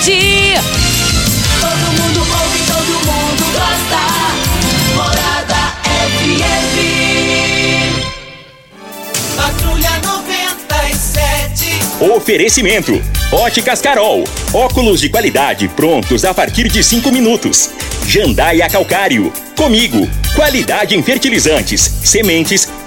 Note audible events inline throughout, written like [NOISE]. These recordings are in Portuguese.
Todo mundo ouve, todo mundo gosta. Morada FM. Patrulha 97. Oferecimento: Óticas Carol. Óculos de qualidade prontos a partir de 5 minutos. Jandaia Calcário. Comigo. Qualidade em fertilizantes, sementes,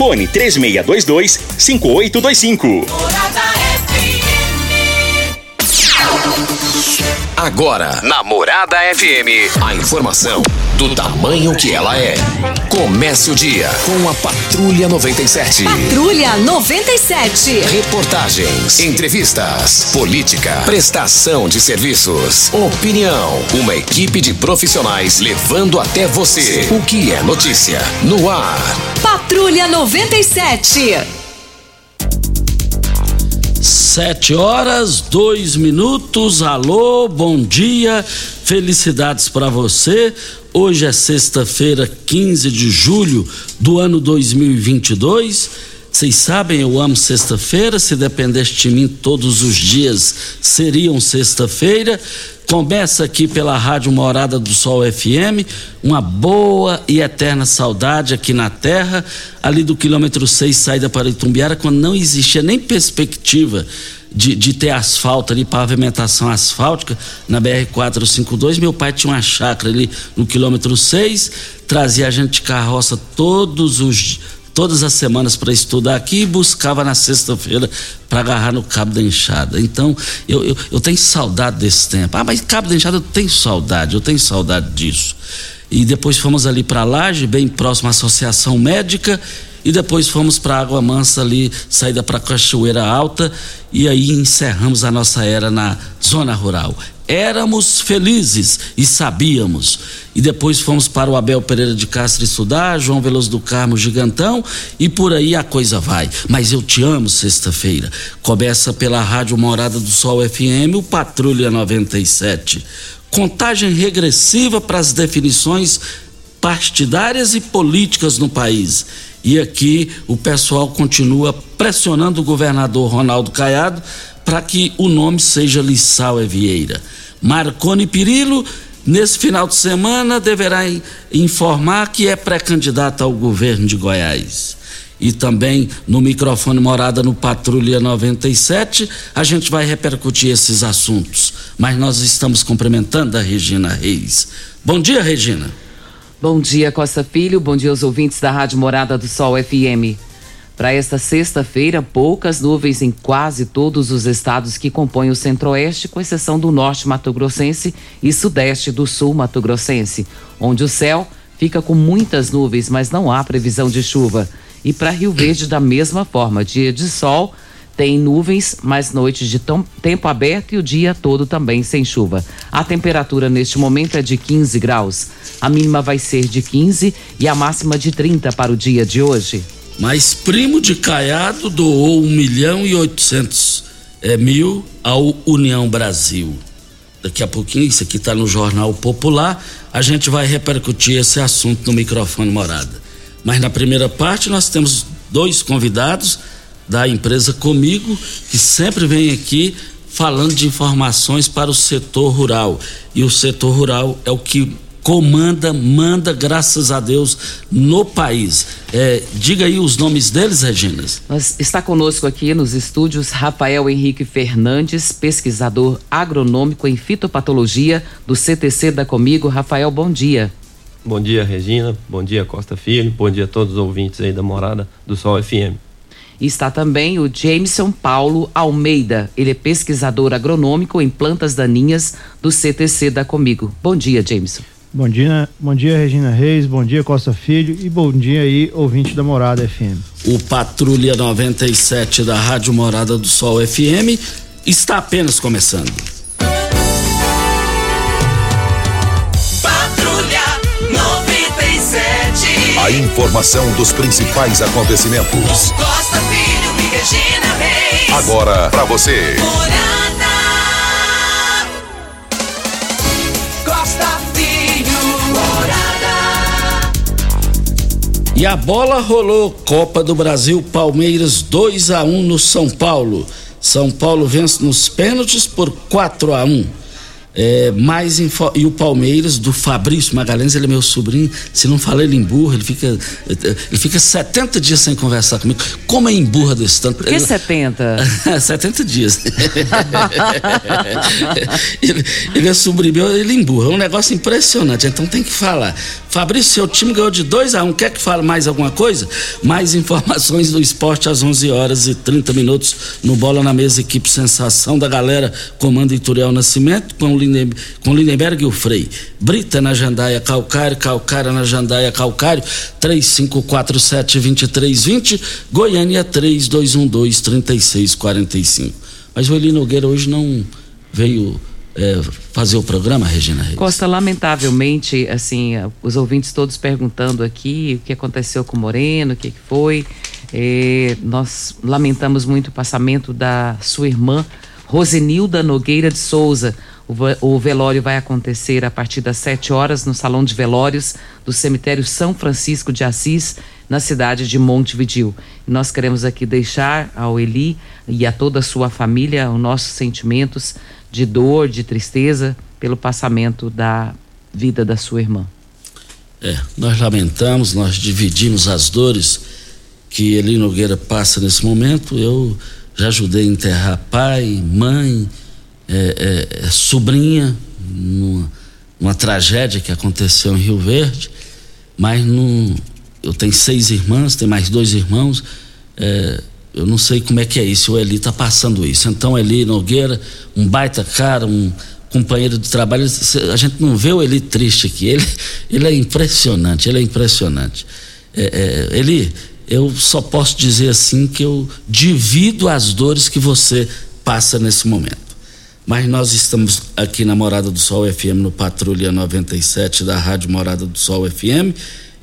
Fone 3622-5825. Morada FM. Agora, na Morada FM, a informação do tamanho que ela é. Comece o dia com a Patrulha 97. Patrulha 97. Reportagens, entrevistas, política, prestação de serviços, opinião. Uma equipe de profissionais levando até você o que é notícia no ar. Patrulha 97. Sete horas, dois minutos. Alô, bom dia, felicidades para você. Hoje é sexta-feira, 15 de julho do ano 2022. Vocês sabem, eu amo sexta-feira. Se dependesse de mim, todos os dias seriam sexta-feira. Começa aqui pela Rádio Morada do Sol FM, uma boa e eterna saudade aqui na terra, ali do quilômetro 6, saída para Itumbiara, quando não existia nem perspectiva de, de ter asfalto ali, pavimentação asfáltica na BR-452. Meu pai tinha uma chácara ali no quilômetro 6, trazia a gente de carroça todos os todas as semanas para estudar aqui e buscava na sexta-feira para agarrar no cabo da enxada. Então, eu, eu, eu, tenho saudade desse tempo. Ah, mas cabo da enxada eu tenho saudade, eu tenho saudade disso. E depois fomos ali para Laje, bem próximo à Associação Médica, e depois fomos para Água Mansa ali, saída para Cachoeira Alta, e aí encerramos a nossa era na zona rural éramos felizes e sabíamos. E depois fomos para o Abel Pereira de Castro estudar, João Veloso do Carmo Gigantão e por aí a coisa vai. Mas eu te amo sexta-feira. Começa pela Rádio Morada do Sol FM, o Patrulha 97. Contagem regressiva para as definições partidárias e políticas no país. E aqui o pessoal continua pressionando o governador Ronaldo Caiado para que o nome seja Lissau Vieira. Marconi Pirillo, nesse final de semana, deverá informar que é pré-candidato ao governo de Goiás. E também no microfone Morada no Patrulha 97, a gente vai repercutir esses assuntos. Mas nós estamos cumprimentando a Regina Reis. Bom dia, Regina. Bom dia, Costa Filho. Bom dia aos ouvintes da Rádio Morada do Sol FM. Para esta sexta-feira, poucas nuvens em quase todos os estados que compõem o centro-oeste, com exceção do norte mato-grossense e sudeste do sul mato-grossense, onde o céu fica com muitas nuvens, mas não há previsão de chuva. E para Rio Verde, da mesma forma, dia de sol, tem nuvens, mas noites de tempo aberto e o dia todo também sem chuva. A temperatura neste momento é de 15 graus. A mínima vai ser de 15 e a máxima de 30 para o dia de hoje. Mas primo de Caiado doou 1 milhão e 800 é, mil ao União Brasil. Daqui a pouquinho, isso aqui está no Jornal Popular, a gente vai repercutir esse assunto no microfone morada. Mas na primeira parte nós temos dois convidados da empresa Comigo, que sempre vem aqui falando de informações para o setor rural. E o setor rural é o que comanda, manda, graças a Deus, no país. É, diga aí os nomes deles, Regina. Está conosco aqui nos estúdios Rafael Henrique Fernandes, pesquisador agronômico em fitopatologia do CTC da Comigo. Rafael, bom dia. Bom dia, Regina. Bom dia, Costa Filho. Bom dia a todos os ouvintes aí da Morada do Sol FM. E está também o Jameson Paulo Almeida. Ele é pesquisador agronômico em plantas daninhas do CTC da Comigo. Bom dia, Jameson. Bom dia, bom dia Regina Reis, bom dia Costa Filho e bom dia aí ouvinte da Morada FM. O Patrulha 97 da Rádio Morada do Sol FM está apenas começando. A informação dos principais acontecimentos. Costa Filho e Regina Reis. Agora para você. Morada. Costa Filho. Morada. E a bola rolou Copa do Brasil Palmeiras 2 a 1 no São Paulo. São Paulo vence nos pênaltis por 4 a 1. É, mais info... e o Palmeiras do Fabrício Magalhães, ele é meu sobrinho. Se não falar ele emburra, ele fica ele fica 70 dias sem conversar comigo. Como é emburra desse tanto? Por que ele... 70? 70 [LAUGHS] dias. [LAUGHS] ele, ele é sobrinho meu, ele emburra. É um negócio impressionante. Então tem que falar. Fabrício, seu time ganhou de 2 a 1 um. Quer que fale mais alguma coisa? Mais informações do esporte às 11 horas e 30 minutos no Bola na Mesa, equipe Sensação da galera, comando Ituriel Nascimento, com com Lindenberg e o Frei. Brita na Jandaia Calcário, Calcário na Jandaia Calcário, 3547-2320, Goiânia 3212-3645. Mas o Eli Nogueira hoje não veio é, fazer o programa, Regina Reis? Costa, lamentavelmente, assim, os ouvintes todos perguntando aqui o que aconteceu com o Moreno, o que, que foi. É, nós lamentamos muito o passamento da sua irmã, Rosenilda Nogueira de Souza. O, velório vai acontecer a partir das 7 horas no Salão de Velórios do Cemitério São Francisco de Assis, na cidade de Montevidil. Nós queremos aqui deixar ao Eli e a toda a sua família os nossos sentimentos de dor, de tristeza pelo passamento da vida da sua irmã. É, nós lamentamos, nós dividimos as dores que Eli Nogueira passa nesse momento. Eu já ajudei a enterrar pai, mãe, é, é, é, sobrinha, numa, numa, tragédia que aconteceu em Rio Verde, mas não, eu tenho seis irmãs, tenho mais dois irmãos. É, eu não sei como é que é isso, o Eli está passando isso. Então, Eli Nogueira, um baita cara, um companheiro de trabalho, a gente não vê o Eli triste aqui. Ele, [LAUGHS] ele é impressionante, ele é impressionante. É, é, Eli, eu só posso dizer assim que eu divido as dores que você passa nesse momento. Mas nós estamos aqui na Morada do Sol FM, no Patrulha 97 da Rádio Morada do Sol FM,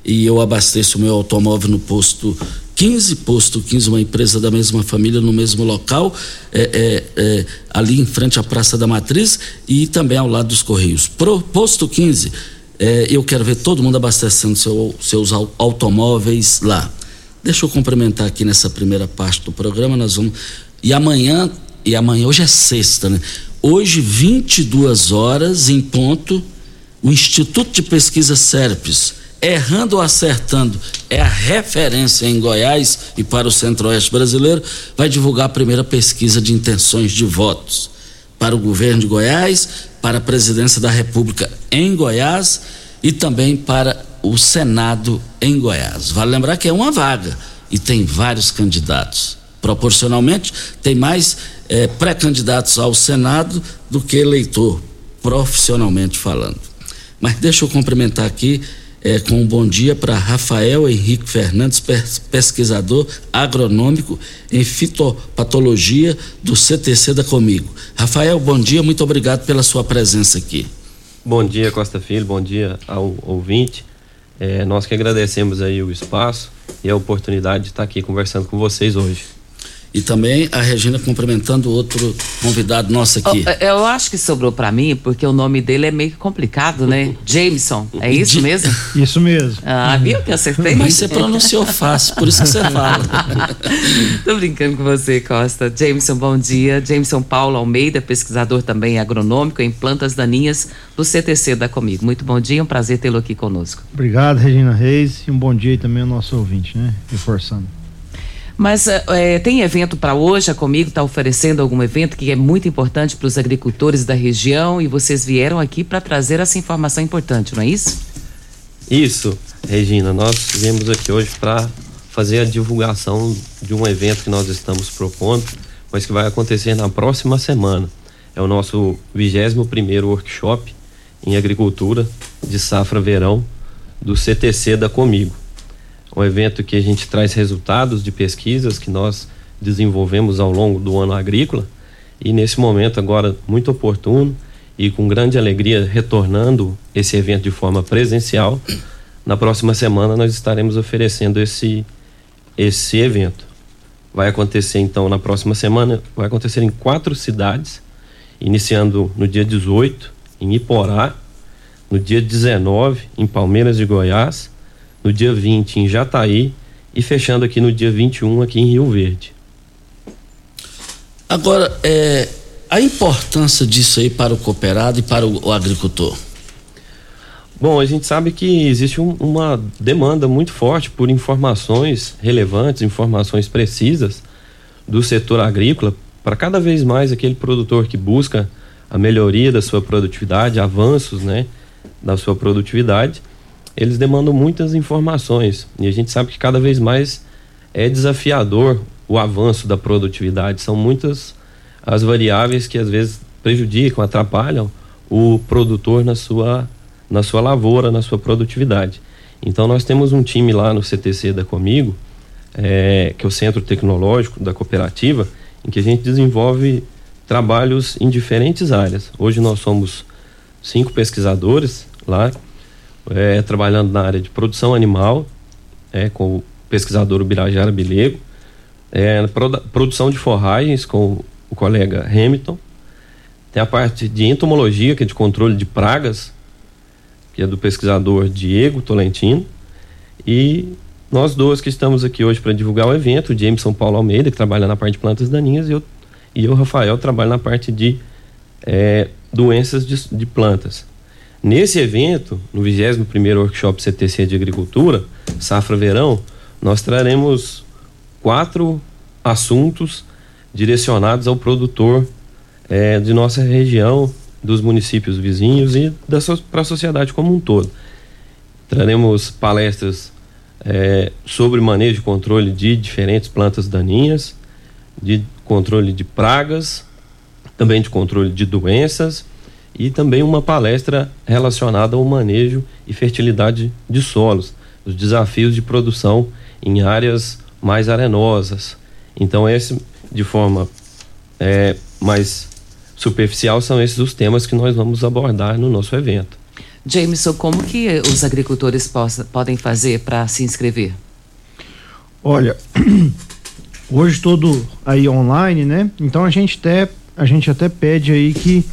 e eu abasteço o meu automóvel no posto 15, posto 15, uma empresa da mesma família no mesmo local, é, é, é, ali em frente à Praça da Matriz e também ao lado dos Correios. Pro, posto 15, é, eu quero ver todo mundo abastecendo seu, seus automóveis lá. Deixa eu cumprimentar aqui nessa primeira parte do programa, nós vamos. E amanhã, e amanhã, hoje é sexta, né? Hoje, 22 horas em ponto, o Instituto de Pesquisa SERPES errando ou acertando, é a referência em Goiás e para o Centro-Oeste brasileiro, vai divulgar a primeira pesquisa de intenções de votos para o governo de Goiás, para a presidência da República em Goiás e também para o Senado em Goiás. Vale lembrar que é uma vaga e tem vários candidatos. Proporcionalmente, tem mais é, pré-candidatos ao Senado do que eleitor, profissionalmente falando. Mas deixa eu cumprimentar aqui é, com um bom dia para Rafael Henrique Fernandes, pesquisador agronômico em fitopatologia do CTC da Comigo. Rafael, bom dia, muito obrigado pela sua presença aqui. Bom dia, Costa Filho, bom dia ao ouvinte. É, nós que agradecemos aí o espaço e a oportunidade de estar aqui conversando com vocês hoje. E também a Regina cumprimentando outro convidado nosso aqui. Oh, eu acho que sobrou para mim, porque o nome dele é meio complicado, né? Jameson. É [LAUGHS] isso mesmo? [LAUGHS] Isso mesmo. Ah, viu que acertei? Mas você pronunciou fácil, por isso que você fala. [LAUGHS] Tô brincando com você, Costa. Jameson, bom dia. Jameson Paulo Almeida, pesquisador também agronômico em plantas daninhas do CTC da Comigo. Muito bom dia, um prazer tê-lo aqui conosco. Obrigado, Regina Reis, e um bom dia também ao nosso ouvinte, né? Reforçando. Mas é, tem evento para hoje, a Comigo está oferecendo algum evento que é muito importante para os agricultores da região e vocês vieram aqui para trazer essa informação importante, não é isso? Isso, Regina, nós viemos aqui hoje para fazer a divulgação de um evento que nós estamos propondo, mas que vai acontecer na próxima semana. É o nosso 21 primeiro workshop em agricultura de safra verão do CTC da Comigo. Um evento que a gente traz resultados de pesquisas que nós desenvolvemos ao longo do ano agrícola e nesse momento agora muito oportuno e com grande alegria retornando esse evento de forma presencial. Na próxima semana nós estaremos oferecendo esse esse evento. Vai acontecer então na próxima semana, vai acontecer em quatro cidades, iniciando no dia 18 em Iporá, no dia 19 em Palmeiras de Goiás, no dia 20 em Jataí e fechando aqui no dia 21 aqui em Rio Verde. Agora, é, a importância disso aí para o cooperado e para o, o agricultor? Bom, a gente sabe que existe um, uma demanda muito forte por informações relevantes, informações precisas do setor agrícola para cada vez mais aquele produtor que busca a melhoria da sua produtividade, avanços, né, da sua produtividade, eles demandam muitas informações e a gente sabe que cada vez mais é desafiador o avanço da produtividade. São muitas as variáveis que às vezes prejudicam, atrapalham o produtor na sua, na sua lavoura, na sua produtividade. Então nós temos um time lá no CTC da Comigo, é, que é o Centro Tecnológico da Cooperativa, em que a gente desenvolve trabalhos em diferentes áreas. Hoje nós somos cinco pesquisadores lá, é, trabalhando na área de produção animal, é, com o pesquisador Ubirajara Bilego, é, produção de forragens com o colega Hamilton. Tem a parte de entomologia, que é de controle de pragas, que é do pesquisador Diego Tolentino. E nós dois que estamos aqui hoje para divulgar o evento, o Jameson Paulo Almeida, que trabalha na parte de plantas daninhas, e eu, e eu Rafael, trabalho na parte de é, doenças de, de, plantas. Nesse evento, no 21º Workshop CTC de Agricultura, Safra Verão, nós traremos quatro assuntos direcionados ao produtor é, de nossa região, dos municípios vizinhos e para a sociedade como um todo. Traremos palestras é, sobre manejo e controle de diferentes plantas daninhas, de controle de pragas, também de controle de doenças e também uma palestra relacionada ao manejo e fertilidade de solos, os desafios de produção em áreas mais arenosas. Então esse de forma é, mais superficial são esses os temas que nós vamos abordar no nosso evento. Jameson, como que os agricultores possa, podem fazer para se inscrever? Olha, [CLEARS THROAT] hoje todo aí online, né? Então a gente até a gente até pede aí que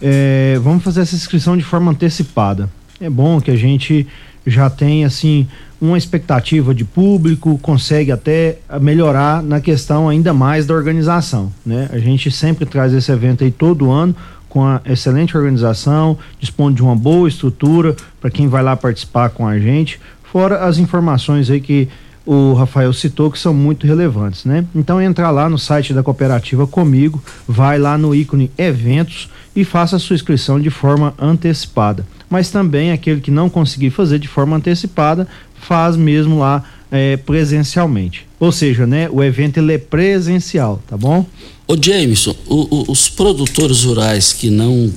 é, vamos fazer essa inscrição de forma antecipada. É bom que a gente já tem assim uma expectativa de público, consegue até melhorar na questão ainda mais da organização, né? A gente sempre traz esse evento aí todo ano com a excelente organização, dispõe de uma boa estrutura para quem vai lá participar com a gente, fora as informações aí que o Rafael citou que são muito relevantes, né? Então entra lá no site da cooperativa comigo, vai lá no ícone eventos e faça a sua inscrição de forma antecipada. Mas também aquele que não conseguir fazer de forma antecipada, faz mesmo lá é, presencialmente. Ou seja, né, o evento ele é presencial, tá bom? Ô Jameson, o, o, os produtores rurais que não,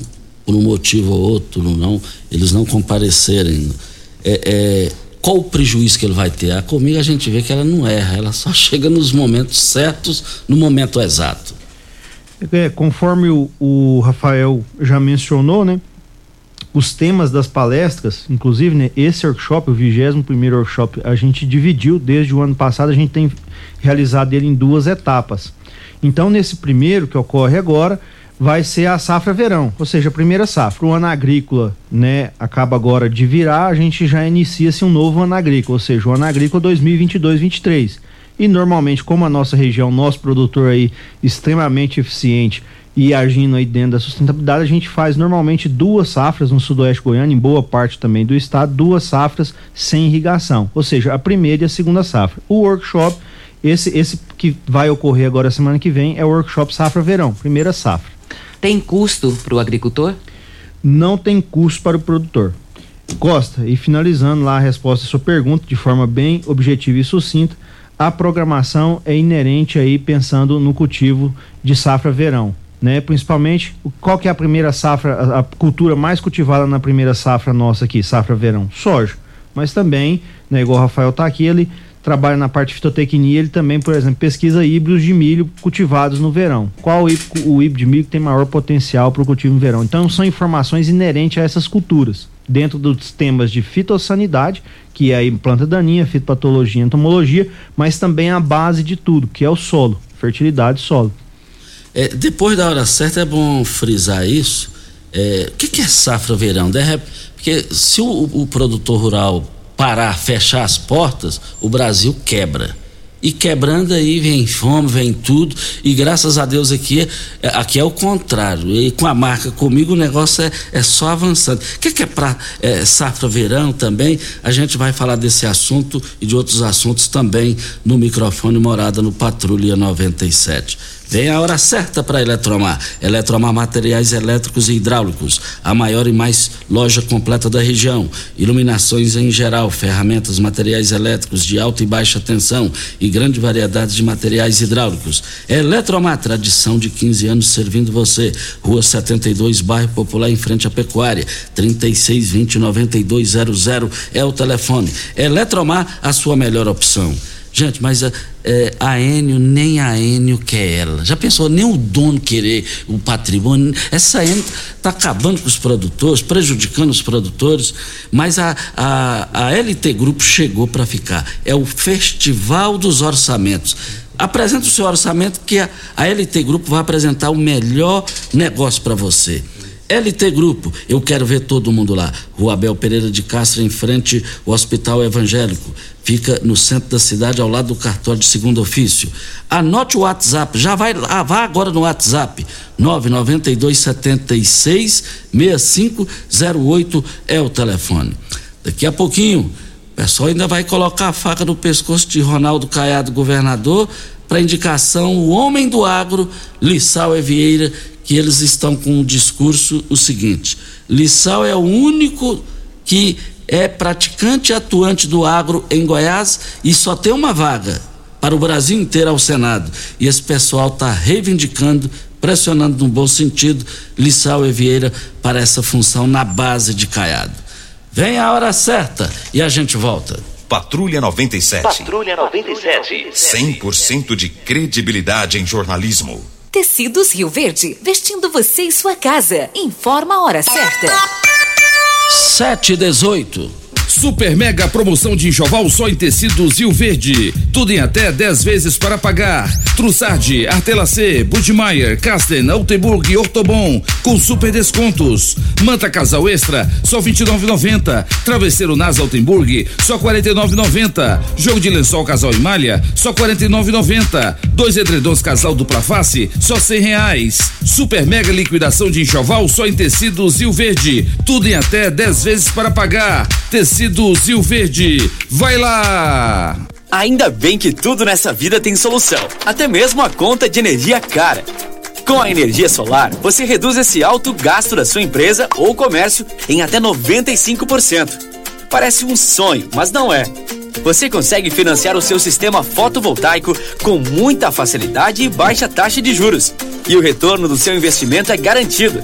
por um motivo ou outro, não, eles não comparecerem, é, é, qual o prejuízo que ele vai ter? Ah, comigo a gente vê que ela não erra, ela só [LAUGHS] chega nos momentos certos, no momento exato. É, conforme o, o Rafael já mencionou, né? os temas das palestras, inclusive, né, esse workshop, o 21 primeiro workshop, a gente dividiu desde o ano passado, a gente tem realizado ele em duas etapas. Então, nesse primeiro que ocorre agora, vai ser a safra verão, ou seja, a primeira safra. O ano agrícola, né, acaba agora de virar, a gente já inicia-se um novo ano agrícola, ou seja, o ano agrícola 2022-23. E normalmente, como a nossa região, nosso produtor aí extremamente eficiente, e agindo aí dentro da sustentabilidade, a gente faz normalmente duas safras no sudoeste goiano, em boa parte também do estado, duas safras sem irrigação, ou seja, a primeira e a segunda safra. O workshop, esse, esse que vai ocorrer agora semana que vem, é o workshop safra verão, primeira safra. Tem custo para o agricultor? Não tem custo para o produtor. Costa, e finalizando lá a resposta à sua pergunta de forma bem objetiva e sucinta, a programação é inerente aí pensando no cultivo de safra verão. Né, principalmente, qual que é a primeira safra, a, cultura mais cultivada na primeira safra nossa aqui, safra verão? Soja. Mas também, né, igual o Rafael tá aqui, ele trabalha na parte de fitotecnia, ele também, por exemplo, pesquisa híbridos de milho cultivados no verão. Qual o híbrido, de milho que tem maior potencial para o cultivo no verão? Então, são informações inerentes a essas culturas, dentro dos temas de fitossanidade, que é aí planta daninha, fitopatologia, entomologia, mas também a base de tudo, que é o solo, fertilidade solo. É, depois da hora certa é bom frisar isso. É, o que, que é safra verão? Porque se o, o produtor rural parar, fechar as portas, o Brasil quebra. E quebrando aí vem fome, vem tudo. E graças a Deus aqui, é, aqui é o contrário. E com a marca comigo o negócio é, é só avançando. O que, que é para safra verão também? A gente vai falar desse assunto e de outros assuntos também no microfone Morada no Patrulha 97. Vem a hora certa para Eletromar. Eletromar Materiais Elétricos e Hidráulicos, a maior e mais loja completa da região. Iluminações em geral, ferramentas, materiais elétricos de alta e baixa tensão e grande variedade de materiais hidráulicos. Eletromar, tradição de 15 anos servindo você. Rua 72, bairro Popular, em frente à Pecuária. 3620 9200 é o telefone. Eletromar, a sua melhor opção. Gente, mas é, a Enio, nem a Enio quer ela. Já pensou, nem o dono querer o patrimônio? Essa Enio está acabando com os produtores, prejudicando os produtores, mas a, a, a LT Grupo chegou para ficar. É o Festival dos Orçamentos. Apresenta o seu orçamento que a, a LT Grupo vai apresentar o melhor negócio para você. LT Grupo, eu quero ver todo mundo lá. Rua Abel Pereira de Castro, em frente ao Hospital Evangélico. Fica no centro da cidade, ao lado do cartório de segundo ofício. Anote o WhatsApp, já vai lá, vá agora no WhatsApp. 992 76 6508 é o telefone. Daqui a pouquinho, o pessoal ainda vai colocar a faca no pescoço de Ronaldo Caiado, governador, para indicação o homem do agro, Lissau Evieira, que eles estão com um discurso o seguinte: Lissau é o único que é praticante e atuante do agro em Goiás e só tem uma vaga para o Brasil inteiro ao Senado. E esse pessoal está reivindicando, pressionando no bom sentido, Lissau Evieira para essa função na base de Caiado. Vem a hora certa e a gente volta. Patrulha 97. Patrulha 97. 100% de credibilidade em jornalismo. Tecidos Rio Verde, vestindo você e sua casa. Informa a hora certa. 7 e 18. Super mega promoção de enxoval só em tecidos Rio Verde. Tudo em até 10 vezes para pagar. Trussardi, Artelacê, Budmeier, Casten, Altenburg e Ortobon com super descontos. Manta Casal Extra só 29,90. Travesseiro Nas Altenburg só 49,90. Jogo de lençol Casal e Malha só 49,90. Dois edredons Casal dupla face só 100 reais. Super mega liquidação de enxoval só em tecidos Rio Verde. Tudo em até 10 vezes para pagar. Tecidos Rio Verde. Vai lá! Ainda bem que tudo nessa vida tem solução, até mesmo a conta de energia cara. Com a energia solar, você reduz esse alto gasto da sua empresa ou comércio em até 95%. Parece um sonho, mas não é. Você consegue financiar o seu sistema fotovoltaico com muita facilidade e baixa taxa de juros. E o retorno do seu investimento é garantido.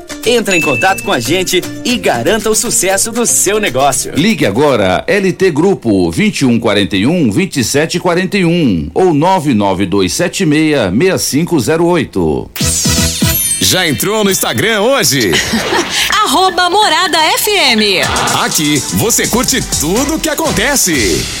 Entre em contato com a gente e garanta o sucesso do seu negócio. Ligue agora LT Grupo 2141 2741 ou 99276 6508. Já entrou no Instagram hoje? [LAUGHS] Arroba Morada FM. Aqui você curte tudo o que acontece.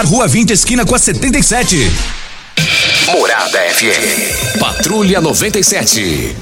Rua 20, esquina com a 77. Morada FM. Patrulha 97.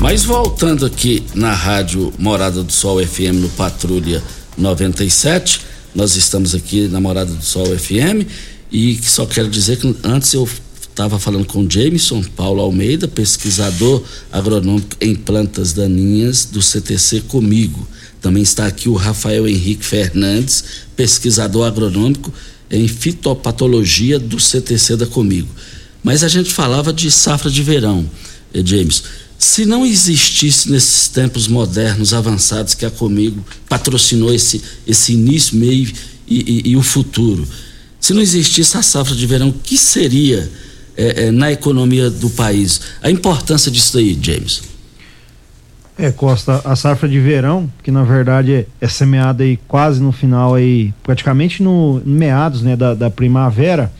Mas voltando aqui na rádio Morada do Sol FM no Patrulha 97, nós estamos aqui na Morada do Sol FM e só quero dizer que antes eu estava falando com o Jameson Paulo Almeida, pesquisador agronômico em plantas daninhas do CTC comigo. Também está aqui o Rafael Henrique Fernandes, pesquisador agronômico em fitopatologia do CTC da Comigo. Mas a gente falava de safra de verão, eh, James. Se não existisse nesses tempos modernos avançados que a Comigo patrocinou esse, esse início, meio e, e, e o futuro, se não existisse a safra de verão, o que seria eh, eh, na economia do país? A importância disso aí, James? É, Costa, a safra de verão, que na verdade é, é semeada aí quase no final aí, praticamente no, meados, né, da, da, primavera,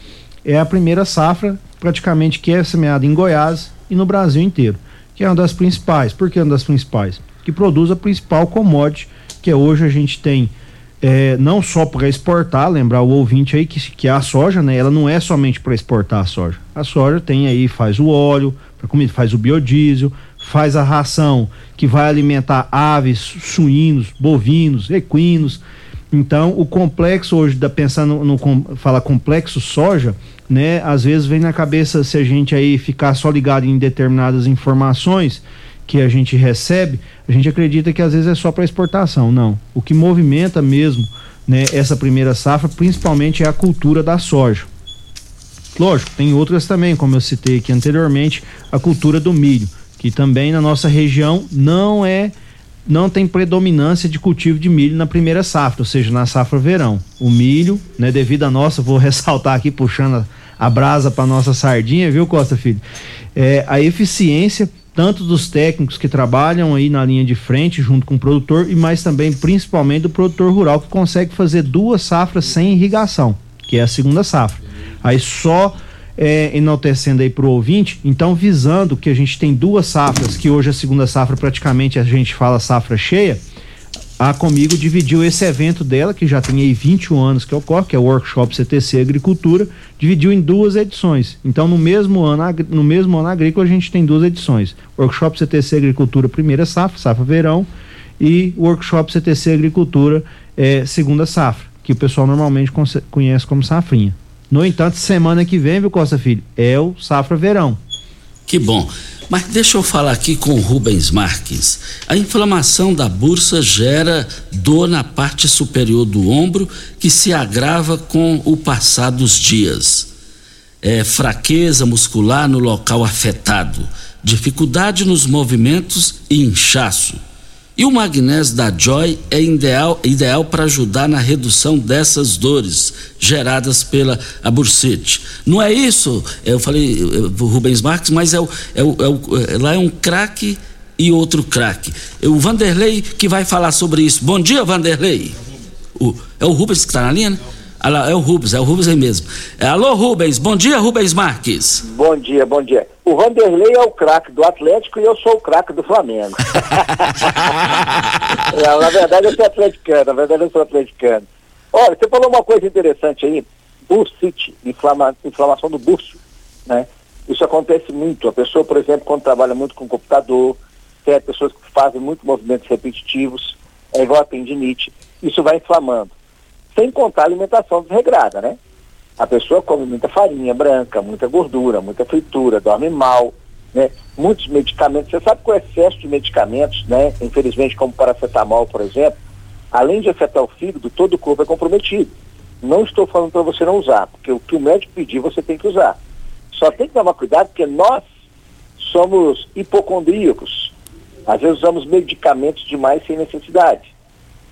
é a primeira safra praticamente que é semeada em Goiás e no Brasil inteiro, que é uma das principais. Por que uma das principais? Que produz a principal commodity que hoje a gente tem é, não só para exportar, lembrar o ouvinte aí que, que a soja, né, ela não é somente para exportar a soja. A soja tem aí, faz o óleo, para comida, faz o biodiesel, faz a ração que vai alimentar aves, suínos, bovinos, equinos. Então, o complexo hoje, da, pensando no, no fala complexo soja, né? Às vezes vem na cabeça se a gente aí ficar só ligado em determinadas informações que a gente recebe, a gente acredita que às vezes é só para exportação. Não. O que movimenta mesmo, né, essa primeira safra, principalmente é a cultura da soja. Lógico, tem outras também, como eu citei aqui anteriormente, a cultura do milho que também na nossa região não é não tem predominância de cultivo de milho na primeira safra, ou seja, na safra verão. O milho, né, devido a nossa, vou [LAUGHS] ressaltar aqui puxando a, a brasa para nossa sardinha, viu, Costa Filho? É, a eficiência tanto dos técnicos que trabalham aí na linha de frente junto com o produtor e mais também principalmente do produtor rural que consegue fazer duas safras sem irrigação, que é a segunda safra. Aí só é, enaltecendo aí para o ouvinte, então visando que a gente tem duas safras, que hoje a segunda safra praticamente a gente fala safra cheia, a Comigo dividiu esse evento dela, que já tem aí 21 anos que ocorre, que é o Workshop CTC Agricultura, dividiu em duas edições. Então, no mesmo ano, no mesmo ano agrícola, a gente tem duas edições. Workshop CTC Agricultura, primeira safra, safra verão, e Workshop CTC Agricultura, é, segunda safra, que o pessoal normalmente conhece como safrinha. No entanto, semana que vem, viu, Costa Filho? É o Safra Verão. Que bom. Mas deixa eu falar aqui com o Rubens Marques. A inflamação da bursa gera dor na parte superior do ombro que se agrava com o passar dos dias. É fraqueza muscular no local afetado, dificuldade nos movimentos e inchaço. E o magnésio da Joy é ideal, ideal para ajudar na redução dessas dores geradas pela a bursite. Não é isso? Eu falei Rubens Marques, mas é o, é o, é o, é, lá é um craque e outro craque. O Vanderlei que vai falar sobre isso. Bom dia, Vanderlei. O, é o Rubens que está na linha, né? É o Rubens, é o Rubens aí mesmo. É, alô, Rubens, bom dia, Rubens Marques. Bom dia, bom dia. O Vanderlei é o craque do Atlético e eu sou o craque do Flamengo. Não, [LAUGHS] na verdade eu sou atleticano, na verdade eu sou atleticano. Olha, você falou uma coisa interessante aí, bursite, inflama, inflamação do burso, né? Isso acontece muito. A pessoa, por exemplo, quando trabalha muito com computador, tem pessoas que fazem muito movimentos repetitivos, é igual a tendinite, isso vai inflamando sem contar a alimentação desregrada, né? A pessoa come muita farinha branca, muita gordura, muita fritura, dorme mal, né? Muitos medicamentos, você sabe que o excesso de medicamentos, né? Infelizmente, como paracetamol, por exemplo, além de afetar o fígado, todo o corpo é comprometido. Não estou falando para você não usar, porque o que o médico pedir você tem que usar. Só tem que tomar cuidado porque nós somos hipocondríacos. Às vezes usamos medicamentos demais sem necessidade.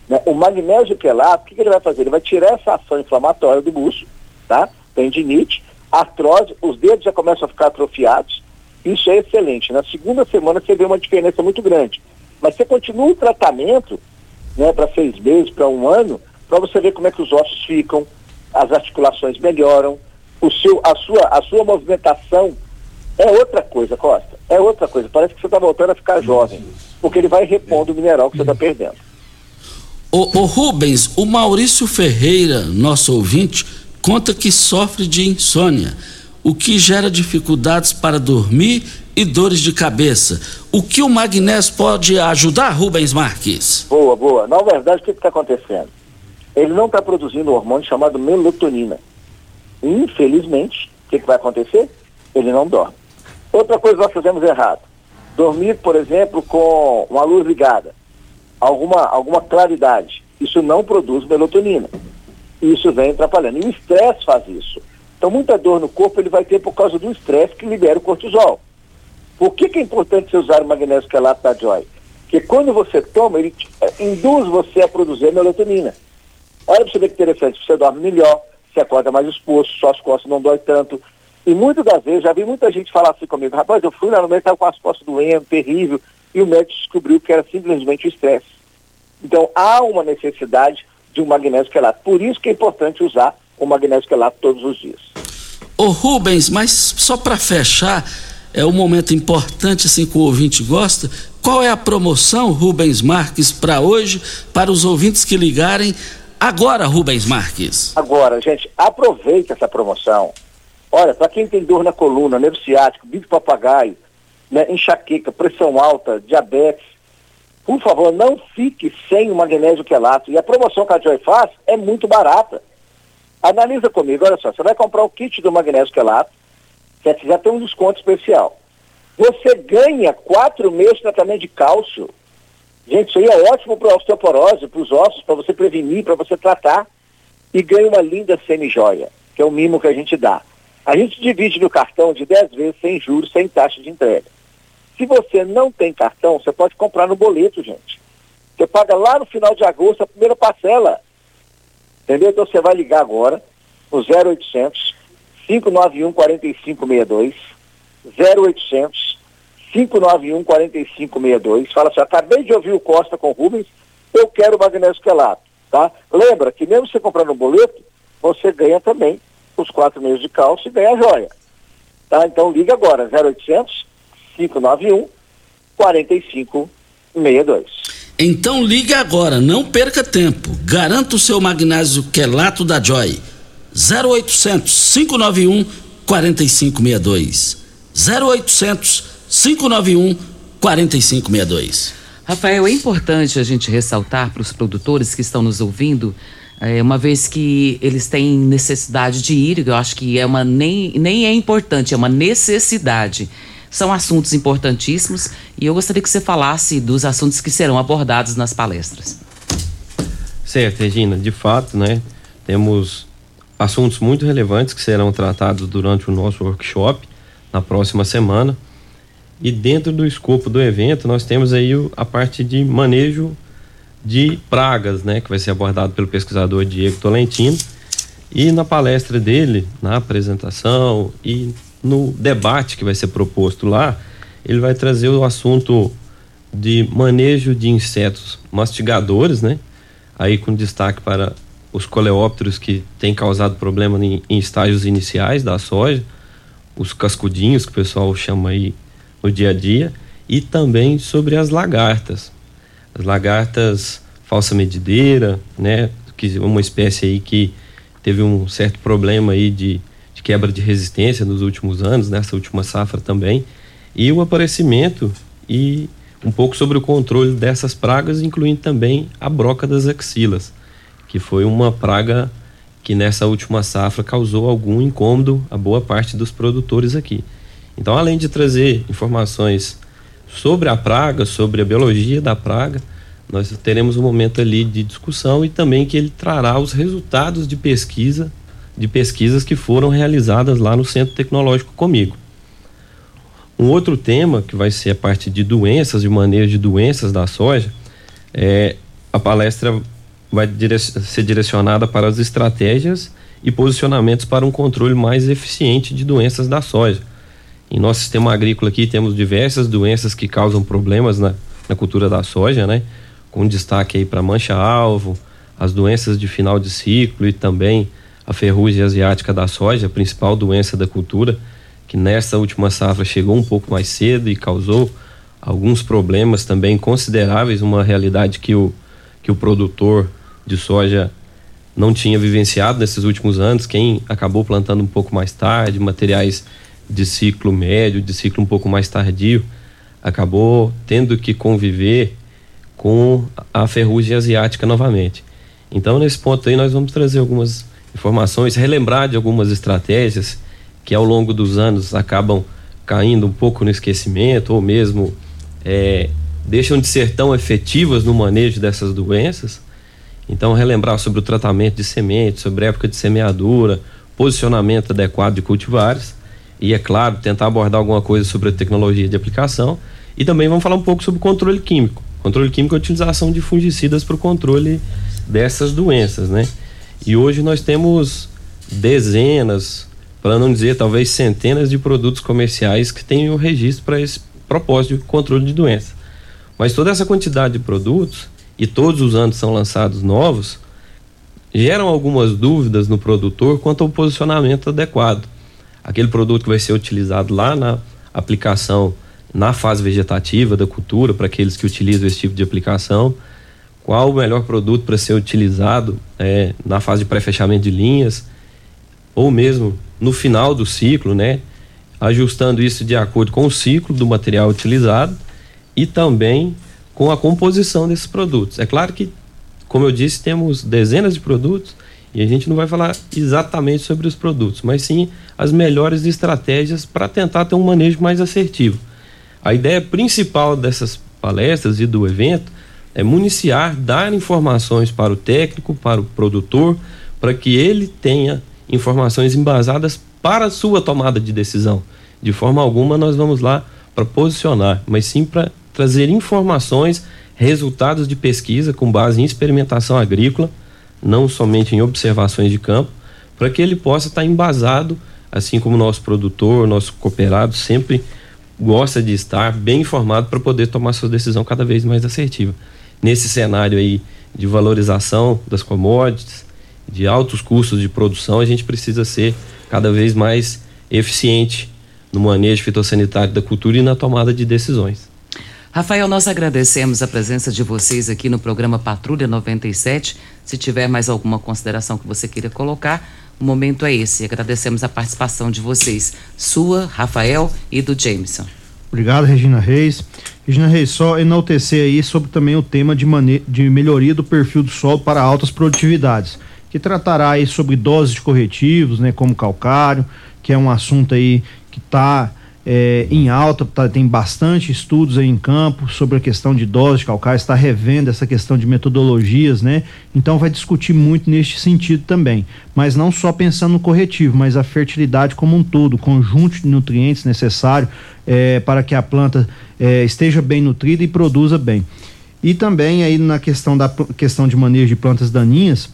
Né? O magnésio quelato, o que, que ele vai fazer? Ele vai tirar essa ação inflamatória do buço, tá? Tendinite, artrose, os dedos já começam a ficar atrofiados. Isso é excelente. Na segunda semana você vê uma diferença muito grande. Mas você continua o tratamento, né, para seis meses, para um ano, para você ver como é que os ossos ficam, as articulações melhoram, o seu, a, sua, a sua movimentação é outra coisa, Costa. É outra coisa. Parece que você está voltando a ficar jovem. Porque ele vai repondo o mineral que você está perdendo. O, o Rubens, o Maurício Ferreira, nosso ouvinte, conta que sofre de insônia, o que gera dificuldades para dormir e dores de cabeça. O que o magnésio pode ajudar, Rubens Marques? Boa, boa. Na verdade, o que está acontecendo? Ele não está produzindo um hormônio chamado melatonina. Infelizmente, o que, que vai acontecer? Ele não dorme. Outra coisa que nós fazemos errado. Dormir, por exemplo, com uma luz ligada, alguma, alguma claridade. Isso não produz melatonina. Isso vem atrapalhando. E o estresse faz isso. Então, muita dor no corpo ele vai ter por causa do estresse que libera o cortisol. Por que, que é importante você usar o magnésio quelato da Joy? Porque quando você toma, ele eh, induz você a produzir melatonina. Olha para você ver que interessante, você dorme melhor, você acorda mais exposto, suas costas não dói tanto. E muitas das vezes, já vi muita gente falar assim comigo, rapaz, eu fui lá no médico, estava com as costas doendo, terrível, e o médico descobriu que era simplesmente o estresse. Então há uma necessidade de um magnésio quelato. Por isso que é importante usar o magnésio quelato todos os dias. Ô Rubens, mas só para fechar, é um momento importante assim que o ouvinte gosta. Qual é a promoção, Rubens Marques, para hoje, para os ouvintes que ligarem agora, Rubens Marques? Agora, gente, aproveita essa promoção. Olha, para quem tem dor na coluna, nervo ciático, bico papagaio, né, enxaqueca, pressão alta, diabetes, por favor, não fique sem o magnésio quelato. E a promoção que a Joy faz é muito barata. Analisa comigo, olha só, você vai comprar o kit do magnésio quelato, você já tem um desconto especial. Você ganha quatro meses de tratamento de cálcio. Gente, isso aí é ótimo para a osteoporose, para os ossos, para você prevenir, para você tratar. E ganha uma linda semi-joia, que é o mimo que a gente dá. A gente divide no cartão de 10 vezes sem juros, sem taxa de entrega. Se você não tem cartão, você pode comprar no boleto, gente. Você paga lá no final de agosto a primeira parcela. Entendeu? Então você vai ligar agora no 0800 591 4562 0800 591 4562. Fala assim, acabei de ouvir o Costa com o Rubens, eu quero o magnésio quelato, tá? Lembra que mesmo você comprar no boleto, você ganha também os quatro meses de cálcio e ganha a joia. Tá? Então liga agora, 0800 591 4562. Então ligue agora, não perca tempo. Garanta o seu magnésio quelato da Joy. 0800 591 4562. 0800 591 4562. Rafael, é importante a gente ressaltar para os produtores que estão nos ouvindo é, uma vez que eles têm necessidade de ir, eu acho que é uma nem, nem é importante, é uma necessidade. São assuntos importantíssimos e eu gostaria que você falasse dos assuntos que serão abordados nas palestras. Certo, Regina, de fato, né? Temos assuntos muito relevantes que serão tratados durante o nosso workshop na próxima semana. E dentro do escopo do evento, nós temos aí a parte de manejo de pragas, né, que vai ser abordado pelo pesquisador Diego Tolentino. E na palestra dele, na apresentação e no debate que vai ser proposto lá, ele vai trazer o assunto de manejo de insetos mastigadores, né? Aí com destaque para os coleópteros que têm causado problema em, em estágios iniciais da soja, os cascudinhos que o pessoal chama aí no dia a dia, e também sobre as lagartas as lagartas falsa medideira, né, que é uma espécie aí que teve um certo problema aí de, de quebra de resistência nos últimos anos, nessa última safra também, e o aparecimento e um pouco sobre o controle dessas pragas, incluindo também a broca das axilas, que foi uma praga que nessa última safra causou algum incômodo a boa parte dos produtores aqui. Então, além de trazer informações sobre a praga, sobre a biologia da praga, nós teremos um momento ali de discussão e também que ele trará os resultados de pesquisa de pesquisas que foram realizadas lá no Centro Tecnológico comigo. Um outro tema que vai ser a parte de doenças, de manejo de doenças da soja, é a palestra vai dire ser direcionada para as estratégias e posicionamentos para um controle mais eficiente de doenças da soja. Em nosso sistema agrícola aqui temos diversas doenças que causam problemas na, na cultura da soja, né? Com destaque aí para mancha-alvo, as doenças de final de ciclo e também a ferrugem asiática da soja, a principal doença da cultura que nessa última safra chegou um pouco mais cedo e causou alguns problemas também consideráveis, uma realidade que o, que o produtor de soja não tinha vivenciado nesses últimos anos. Quem acabou plantando um pouco mais tarde, materiais de ciclo médio, de ciclo um pouco mais tardio, acabou tendo que conviver com a ferrugem asiática novamente. Então, nesse ponto aí, nós vamos trazer algumas informações, relembrar de algumas estratégias que ao longo dos anos acabam caindo um pouco no esquecimento ou mesmo é, deixam de ser tão efetivas no manejo dessas doenças. Então, relembrar sobre o tratamento de sementes, sobre a época de semeadura, posicionamento adequado de cultivares e, é claro, tentar abordar alguma coisa sobre a tecnologia de aplicação. E também vamos falar um pouco sobre controle químico. Controle químico é a utilização de fungicidas para o controle dessas doenças, né? E hoje nós temos dezenas, para não dizer talvez centenas de produtos comerciais que têm o registro para esse propósito de controle de doença. Mas toda essa quantidade de produtos, e todos os anos são lançados novos, geram algumas dúvidas no produtor quanto ao posicionamento adequado. Aquele produto que vai ser utilizado lá na aplicação na fase vegetativa da cultura, para aqueles que utilizam esse tipo de aplicação, qual o melhor produto para ser utilizado é, na fase de pré-fechamento de linhas, ou mesmo no final do ciclo, né? Ajustando isso de acordo com o ciclo do material utilizado e também com a composição desses produtos. É claro que, como eu disse, temos dezenas de produtos e a gente não vai falar exatamente sobre os produtos, mas sim as melhores estratégias para tentar ter um manejo mais assertivo. A ideia principal dessas palestras e do evento é municiar, dar informações para o técnico, para o produtor, para que ele tenha informações embasadas para a sua tomada de decisão. De forma alguma nós vamos lá para posicionar, mas sim para trazer informações, resultados de pesquisa com base em experimentação agrícola, não somente em observações de campo, para que ele possa estar embasado, assim como nosso produtor, nosso cooperado sempre gosta de estar bem informado para poder tomar sua decisão cada vez mais assertiva. Nesse cenário aí de valorização das commodities, de altos custos de produção, a gente precisa ser cada vez mais eficiente no manejo fitossanitário da cultura e na tomada de decisões. Rafael, nós agradecemos a presença de vocês aqui no programa Patrulha 97. Se tiver mais alguma consideração que você queira colocar, o momento é esse. Agradecemos a participação de vocês, sua, Rafael e do Jameson. Obrigado, Regina Reis. Regina Reis, só enaltecer aí sobre também o tema de, de melhoria do perfil do solo para altas produtividades que tratará aí sobre doses de corretivos, né, como calcário, que é um assunto aí que está é, em alta, tá, tem bastante estudos aí em campo sobre a questão de doses de calcário, está revendo essa questão de metodologias, né? Então vai discutir muito neste sentido também. Mas não só pensando no corretivo, mas a fertilidade como um todo, o conjunto de nutrientes necessário é, para que a planta é, esteja bem nutrida e produza bem. E também aí na questão da questão de manejo de plantas daninhas,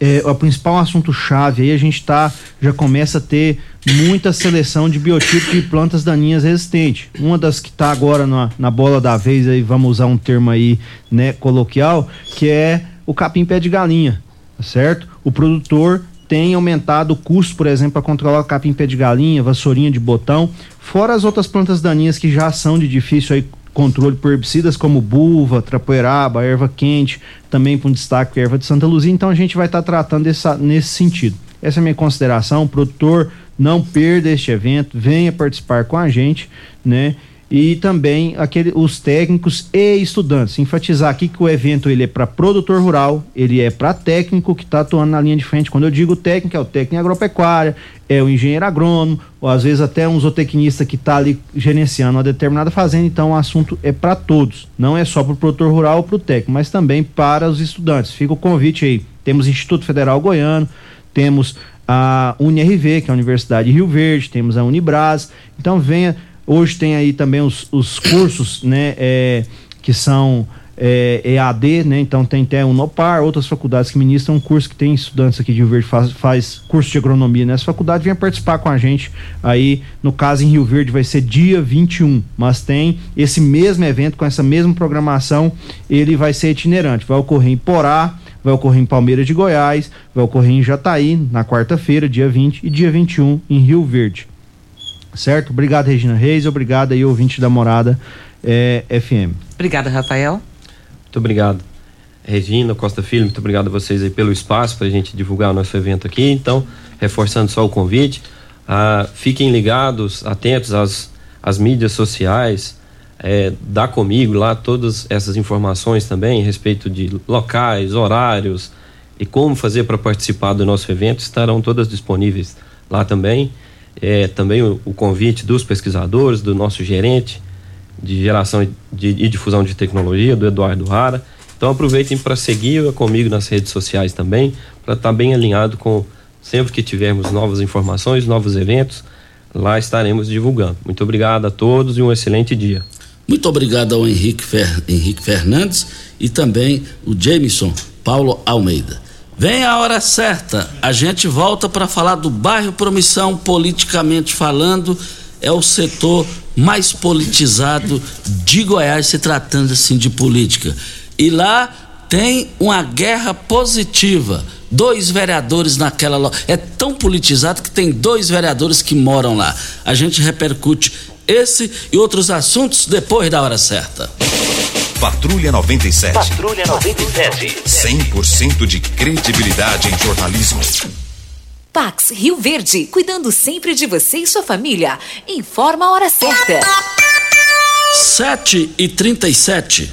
é, o principal assunto chave aí a gente tá já começa a ter muita seleção de biotipo de plantas daninhas resistentes. Uma das que está agora na, na bola da vez aí vamos usar um termo aí né coloquial que é o capim pé de galinha, tá certo? O produtor tem aumentado o custo, por exemplo, para controlar o capim pé de galinha, vassourinha de botão, fora as outras plantas daninhas que já são de difícil aí controle por herbicidas como buva, trapoeraba, erva quente, também com destaque erva de Santa Luzia, então a gente vai estar tá tratando nesse sentido. Essa é a minha consideração, produtor, não perda este evento, venha participar com a gente, né? E também aquele, os técnicos e estudantes. Enfatizar aqui que o evento ele é para produtor rural, ele é para técnico que está atuando na linha de frente. Quando eu digo técnico, é o técnico agropecuária, é o engenheiro agrônomo, ou às vezes até um zootecnista que está ali gerenciando uma determinada fazenda. Então o assunto é para todos, não é só para o produtor rural ou para o técnico, mas também para os estudantes. Fica o convite aí. Temos Instituto Federal Goiano, temos a UniRV, que é a Universidade de Rio Verde, temos a Unibras. Então venha, hoje tem aí também os, os cursos, né, é, que são é, EAD, né? Então tem até o Nopar, outras faculdades que ministram um curso que tem estudantes aqui de Rio Verde faz, faz curso de agronomia nessa faculdade, venha participar com a gente aí, no caso em Rio Verde vai ser dia 21, mas tem esse mesmo evento com essa mesma programação, ele vai ser itinerante, vai ocorrer em Porá, vai ocorrer em Palmeiras de Goiás, vai ocorrer em Jataí na quarta-feira, dia 20 e dia 21 em Rio Verde. Certo? Obrigado, Regina Reis, obrigado aí, ouvinte da Morada é, FM. Obrigada, Rafael. Muito obrigado, Regina Costa Filho. Muito obrigado a vocês aí pelo espaço para a gente divulgar o nosso evento aqui. Então, reforçando só o convite, ah, fiquem ligados, atentos às, às mídias sociais. É, dá comigo lá todas essas informações também a respeito de locais, horários e como fazer para participar do nosso evento estarão todas disponíveis lá também. É, também o, o convite dos pesquisadores, do nosso gerente, de geração de, e difusão de tecnologia, do Eduardo Rara. Então aproveitem para seguir comigo nas redes sociais também, para estar tá bem alinhado com sempre que tivermos novas informações, novos eventos, lá estaremos divulgando. Muito obrigado a todos e um excelente dia. Muito obrigado ao Henrique, Fer, Henrique Fernandes e também o Jameson Paulo Almeida. Vem a hora certa, a gente volta para falar do bairro Promissão, politicamente falando, é o setor mais politizado de Goiás, se tratando assim de política. E lá tem uma guerra positiva. Dois vereadores naquela. É tão politizado que tem dois vereadores que moram lá. A gente repercute esse e outros assuntos depois da hora certa. Patrulha 97. Patrulha 97. 100% de credibilidade em jornalismo. Pax Rio Verde, cuidando sempre de você e sua família. Informa a hora certa. 7 e 37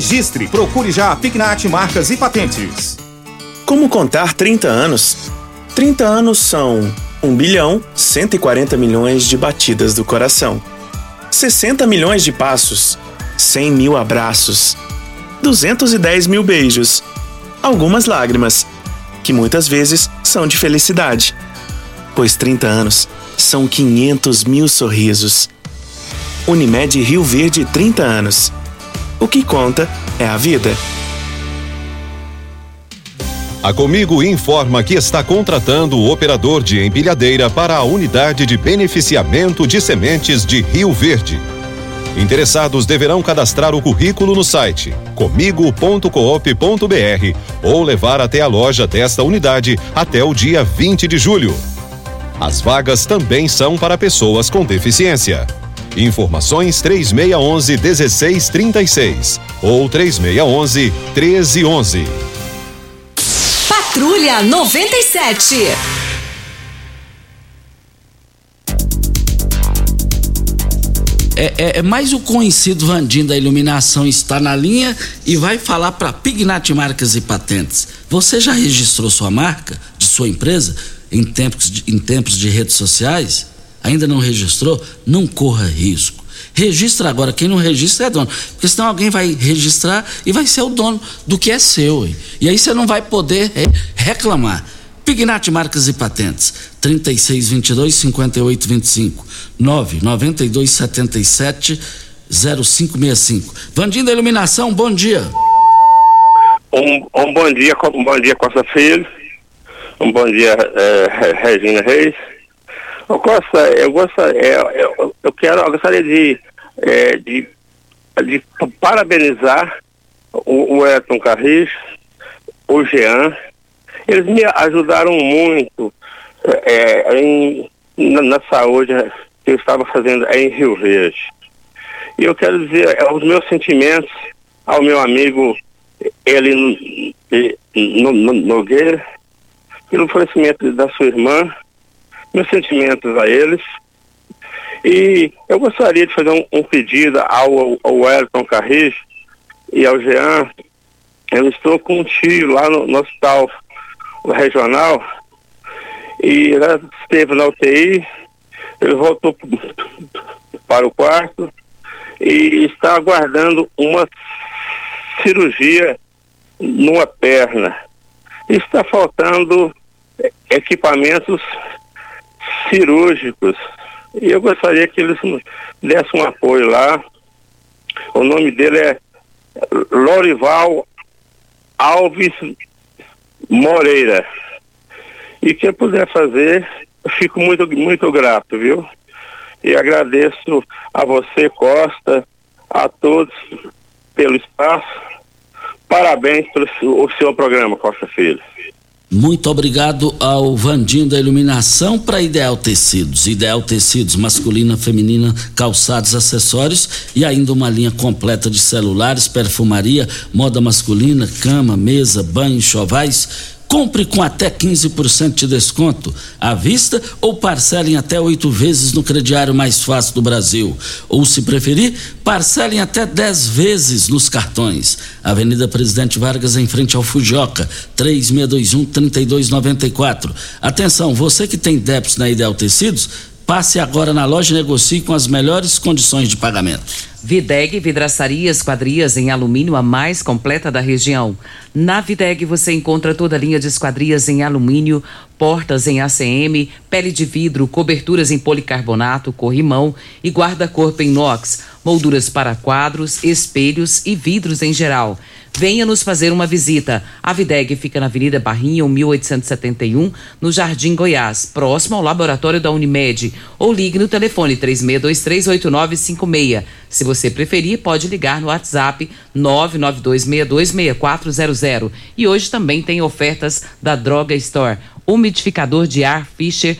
registre, procure já a Pignat Marcas e Patentes. Como contar 30 anos? 30 anos são 1 bilhão 140 milhões de batidas do coração, 60 milhões de passos, 100 mil abraços, 210 mil beijos, algumas lágrimas, que muitas vezes são de felicidade, pois 30 anos são 500 mil sorrisos. Unimed Rio Verde 30 anos. O que conta é a vida. A Comigo informa que está contratando o operador de empilhadeira para a unidade de beneficiamento de sementes de Rio Verde. Interessados deverão cadastrar o currículo no site comigo.coop.br ou levar até a loja desta unidade até o dia 20 de julho. As vagas também são para pessoas com deficiência. Informações 3611 1636 ou 3611 1311. Patrulha 97. É, é, é, mais o conhecido Vandim da iluminação está na linha e vai falar para Pignat Marcas e Patentes. Você já registrou sua marca de sua empresa em tempos de, em tempos de redes sociais? Ainda não registrou? Não corra risco. Registra agora. Quem não registra é dono. Porque senão alguém vai registrar e vai ser o dono do que é seu. Hein? E aí você não vai poder reclamar. Pignat Marcas e Patentes, 3622 5825 992 77 0565. Vandim da Iluminação, bom dia. Um, um bom dia, um bom dia Costa Filho. Um bom dia, eh, Regina Reis. Ô Costa, eu, gostaria, eu, eu, quero, eu gostaria de, eh, de, de parabenizar o, o Elton Carris, o Jean, eles me ajudaram muito é, em, na, na, saúde que eu estava fazendo em Rio Verde. E eu quero dizer é, os meus sentimentos ao meu amigo ele no, no, Nogueira, pelo falecimento da sua irmã, meus sentimentos a eles. E eu gostaria de fazer um, um pedido ao, ao Elton Carris e ao Jean. Eu estou com um tio lá no, no hospital regional e ela esteve na UTI, ele voltou para o quarto e está aguardando uma cirurgia numa perna. Está faltando equipamentos cirúrgicos. E eu gostaria que eles dessem um apoio lá. O nome dele é Lorival Alves Moreira. E quem puder fazer, fico muito, muito grato, viu? E agradeço a você, Costa, a todos pelo espaço. Parabéns pelo o seu programa, Costa Filho. Muito obrigado ao Vandinho da Iluminação para Ideal Tecidos. Ideal Tecidos, masculina, feminina, calçados, acessórios e ainda uma linha completa de celulares, perfumaria, moda masculina, cama, mesa, banho, chovais Compre com até 15% de desconto à vista ou parcelem até oito vezes no crediário mais fácil do Brasil. Ou, se preferir, parcelem até 10 vezes nos cartões. Avenida Presidente Vargas, em frente ao Fujioka, 3621-3294. Atenção, você que tem débitos na Ideal Tecidos, passe agora na loja e negocie com as melhores condições de pagamento. Videg Vidraçaria Esquadrias em alumínio a mais completa da região. Na Videg você encontra toda a linha de esquadrias em alumínio, portas em ACM, pele de vidro, coberturas em policarbonato, corrimão e guarda-corpo em inox, molduras para quadros, espelhos e vidros em geral. Venha nos fazer uma visita. A Videg fica na Avenida Barrinha, 1871, no Jardim Goiás, próximo ao laboratório da Unimed. Ou ligue no telefone 36238956. Se você preferir, pode ligar no WhatsApp 992626400. E hoje também tem ofertas da Droga Store. Umidificador de ar Fischer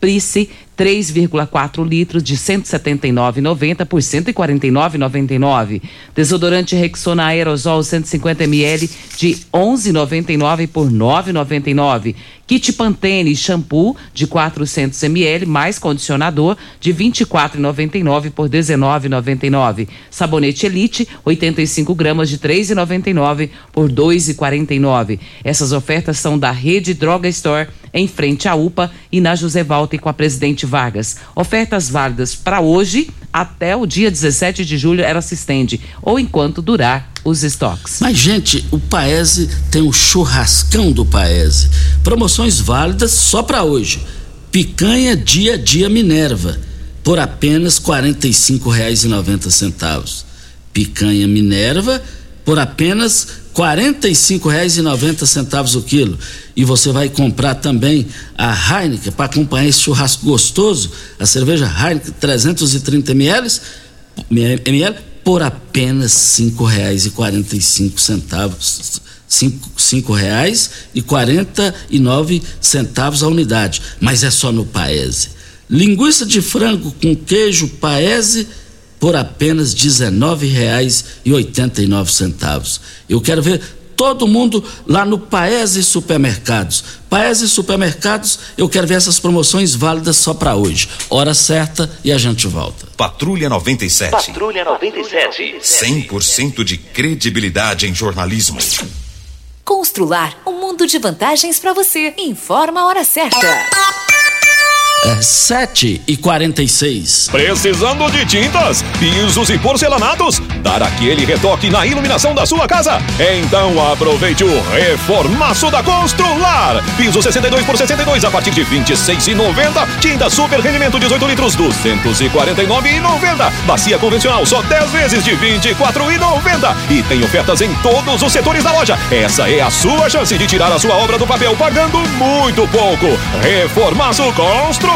Price 3,4 litros de 179,90 por 149,99. Desodorante Rexona Aerosol 150 ml de 11,99 por 9,99. Kit Pantene shampoo de 400 ml mais condicionador de 24,99 por 19,99. Sabonete Elite 85 gramas de 3,99 por 2,49. Essas ofertas são da Rede Droga Store em frente à UPA e na José Walter com a Presidente vagas. Ofertas válidas para hoje até o dia 17 de julho ela se estende ou enquanto durar os estoques. Mas gente, o Paese tem o churrascão do Paese. Promoções válidas só para hoje. Picanha dia a dia Minerva por apenas R$ 45,90. Picanha Minerva por apenas R$ 45,90 o quilo. E você vai comprar também a Heineken para acompanhar esse churrasco gostoso, a cerveja Heineken 330 ml, ml por apenas cinco reais e quarenta e cinco centavos cinco reais e quarenta e nove centavos a unidade. Mas é só no Paese. Linguiça de frango com queijo paese por apenas R$ 19,89. Eu quero ver todo mundo lá no Paese Supermercados. Paese Supermercados, eu quero ver essas promoções válidas só para hoje. Hora certa e a gente volta. Patrulha 97. Patrulha 97. 100% de credibilidade em jornalismo. Constrular um mundo de vantagens para você. Informa a hora certa. É 7 e 46 Precisando de tintas, pisos e porcelanatos? Dar aquele retoque na iluminação da sua casa? Então aproveite o reformaço da Constrular. Piso 62 por 62 a partir de 26,90. Tinta super rendimento 18 litros 249,90. Bacia convencional só 10 vezes de 24,90. E tem ofertas em todos os setores da loja. Essa é a sua chance de tirar a sua obra do papel pagando muito pouco. Reformaço Constrular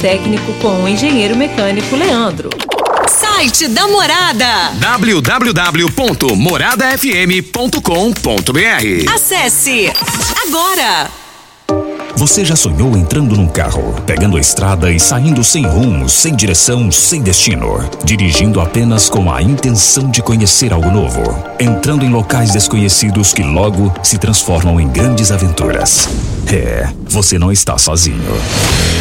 técnico com o engenheiro mecânico Leandro. Site da Morada. www.moradafm.com.br Acesse agora. Você já sonhou entrando num carro, pegando a estrada e saindo sem rumo, sem direção, sem destino, dirigindo apenas com a intenção de conhecer algo novo, entrando em locais desconhecidos que logo se transformam em grandes aventuras? É, você não está sozinho.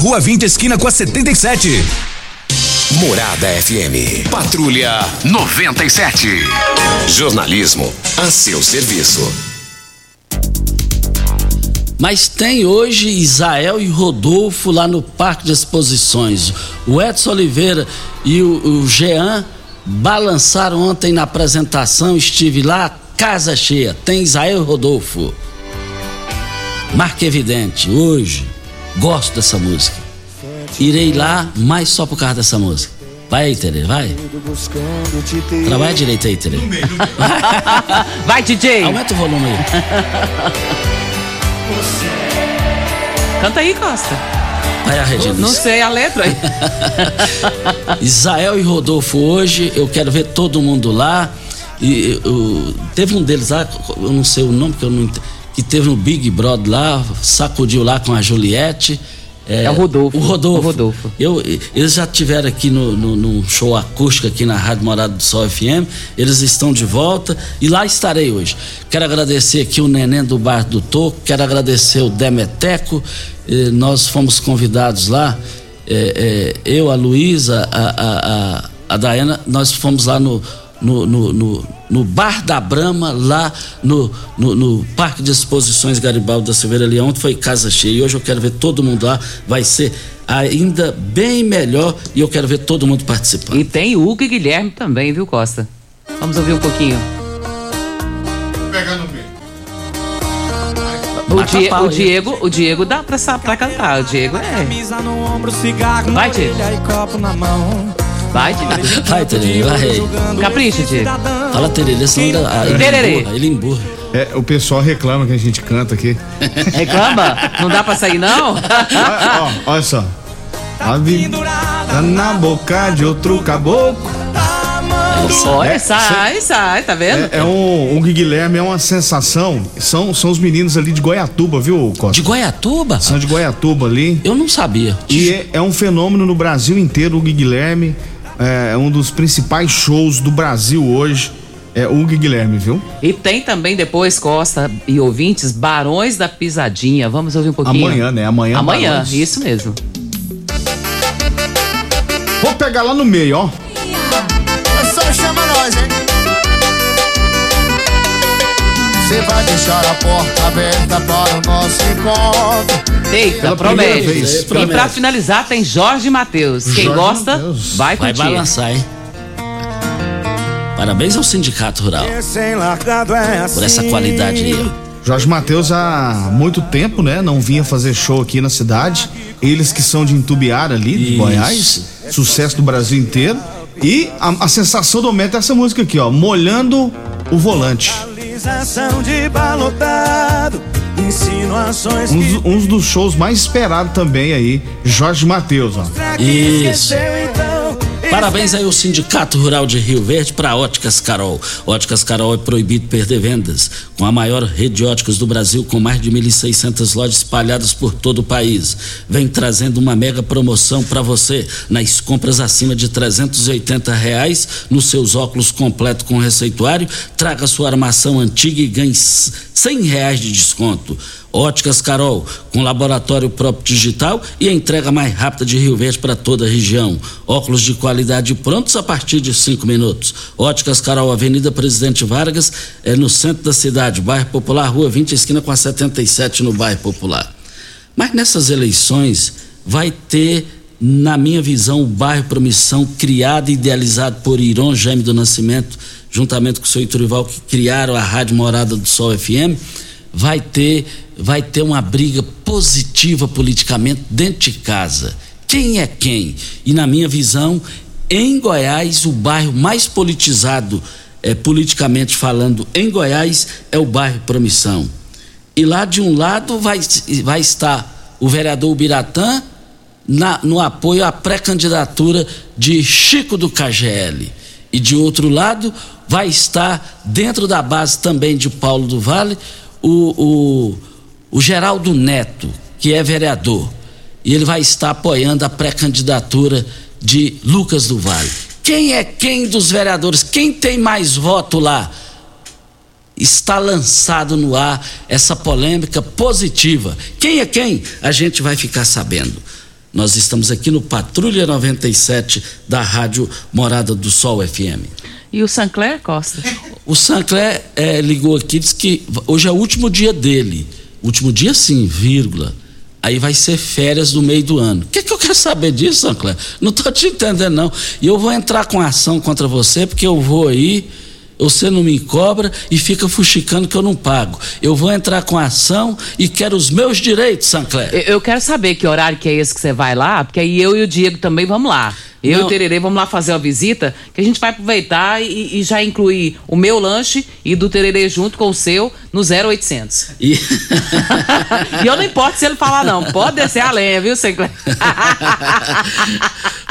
Rua 20, esquina com a 77. Morada FM. Patrulha 97. Jornalismo a seu serviço. Mas tem hoje Israel e Rodolfo lá no Parque de Exposições. O Edson Oliveira e o, o Jean balançaram ontem na apresentação. Estive lá, casa cheia. Tem Israel e Rodolfo. Marca evidente, hoje. Gosto dessa música. Irei lá, mas só por causa dessa música. Vai aí, Tere, vai. Trabalha direito aí, Tere. [LAUGHS] Vai, DJ. Aumenta o volume aí. Canta aí, Costa. Vai a Regina. Não sei a letra aí. [LAUGHS] Israel e Rodolfo hoje, eu quero ver todo mundo lá. E, eu- teve um deles lá, eu não sei o nome, que eu não ent- que teve no Big Brother lá, sacudiu lá com a Juliette. É o Rodolfo. O Rodolfo. O Rodolfo. Eu, eles já tiveram aqui no, no, no show acústico aqui na Rádio Morada do Sol FM. Eles estão de volta e lá estarei hoje. Quero agradecer aqui o Neném do Bar do Toco, quero agradecer o Demeteco. Eh, nós fomos convidados lá, eh, eh, eu, a Luísa, a, a, a, a Dayana, nós fomos lá no, no, no, no, Bar da Brama, lá no, no, no Parque de Exposições Garibaldi da Silveira Leão, ontem foi casa cheia. E hoje eu quero ver todo mundo lá, vai ser ainda bem melhor e eu quero ver todo mundo participando. E tem o Hugo e Guilherme também, viu, Costa? Vamos ouvir um pouquinho. Pegar no meio. O, Die- pau o. Diego, o Diego dá pra, pra cantar. O Diego é. Camisa no ombro, cigarro Vai, Diego. Vai, Diego. Vai, Tererê, vai. Capricha, Diego. Fala Tererê, senão ele, ah, ele Tererê. emburra, ele emburra. É, o pessoal reclama que a gente canta aqui. Reclama? Não dá pra sair, não? Ó, olha só. A vida tá na boca de outro caboclo. Olha, É, sai, sai, tá vendo? É, é um, o Guilherme é uma sensação. São, são os meninos ali de Goiatuba, viu, Costa? De Goiatuba? São de Goiatuba ali. Eu não sabia. E é, é um fenômeno no Brasil inteiro, o Gui Guilherme. É um dos principais shows do Brasil hoje. É o Gui Guilherme, viu? E tem também depois, Costa e ouvintes, Barões da Pisadinha. Vamos ouvir um pouquinho? Amanhã, né? Amanhã. Amanhã, Barões. isso mesmo. Vou pegar lá no meio, ó. Só chama nós, hein? Você vai deixar a porta aberta para o nosso encontro. Eita, Pela promete. primeira vez. E pra finalizar, tem Jorge Matheus. Quem Jorge gosta, Mateus. vai Vai curtir. balançar, hein? Parabéns ao Sindicato Rural é assim. por essa qualidade aí, ó. Jorge Matheus há muito tempo, né? Não vinha fazer show aqui na cidade. Eles que são de Intubiara ali, de Isso. Goiás. Sucesso do Brasil inteiro. E a, a sensação do momento é essa música aqui, ó. Molhando o volante. Um, um dos shows mais esperados também aí. Jorge Matheus, ó. Isso. Parabéns aí ao Sindicato Rural de Rio Verde para Óticas Carol. Óticas Carol é proibido perder vendas. Com a maior rede de óticas do Brasil, com mais de 1.600 lojas espalhadas por todo o país. Vem trazendo uma mega promoção para você nas compras acima de 380 reais nos seus óculos completo com receituário. Traga sua armação antiga e ganhe 100 reais de desconto. Óticas Carol, com laboratório próprio digital e a entrega mais rápida de Rio Verde para toda a região. Óculos de qualidade prontos a partir de cinco minutos. Óticas Carol, Avenida Presidente Vargas, é no centro da cidade, bairro Popular, Rua 20, esquina com a 77 no bairro Popular. Mas nessas eleições vai ter, na minha visão, o bairro Promissão, criado e idealizado por Iron Jaime do Nascimento, juntamente com o seu Iturival, que criaram a Rádio Morada do Sol FM, vai ter, vai ter uma briga positiva politicamente dentro de casa. Quem é quem? E na minha visão, em Goiás, o bairro mais politizado, eh, politicamente falando, em Goiás, é o bairro Promissão. E lá de um lado vai, vai estar o vereador Biratã na- no apoio à pré-candidatura de Chico do KGL. E de outro lado vai estar dentro da base também de Paulo do Vale o, o, o Geraldo Neto, que é vereador. E ele vai estar apoiando a pré-candidatura de Lucas do Vale. Quem é quem dos vereadores? Quem tem mais voto lá? está lançado no ar essa polêmica positiva. Quem é quem? A gente vai ficar sabendo. Nós estamos aqui no Patrulha 97 da Rádio Morada do Sol FM. E o Sancler Costa? O Sancler eh, ligou aqui e disse que hoje é o último dia dele. Último dia sim, vírgula. Aí vai ser férias do meio do ano. O que, que eu quero saber disso, Sancler? Não estou te entendendo, não. E eu vou entrar com ação contra você, porque eu vou aí, você não me cobra e fica fuxicando que eu não pago. Eu vou entrar com ação e quero os meus direitos, Sancler. Eu, eu quero saber que horário que é esse que você vai lá, porque aí eu e o Diego também vamos lá. Eu e o Tererê vamos lá fazer uma visita, que a gente vai aproveitar e, e já incluir o meu lanche e do Tererê junto com o seu no 0800. E, [LAUGHS] [LAUGHS] E eu não importo se ele falar não, pode descer a lenha, viu, Sinclair? [LAUGHS]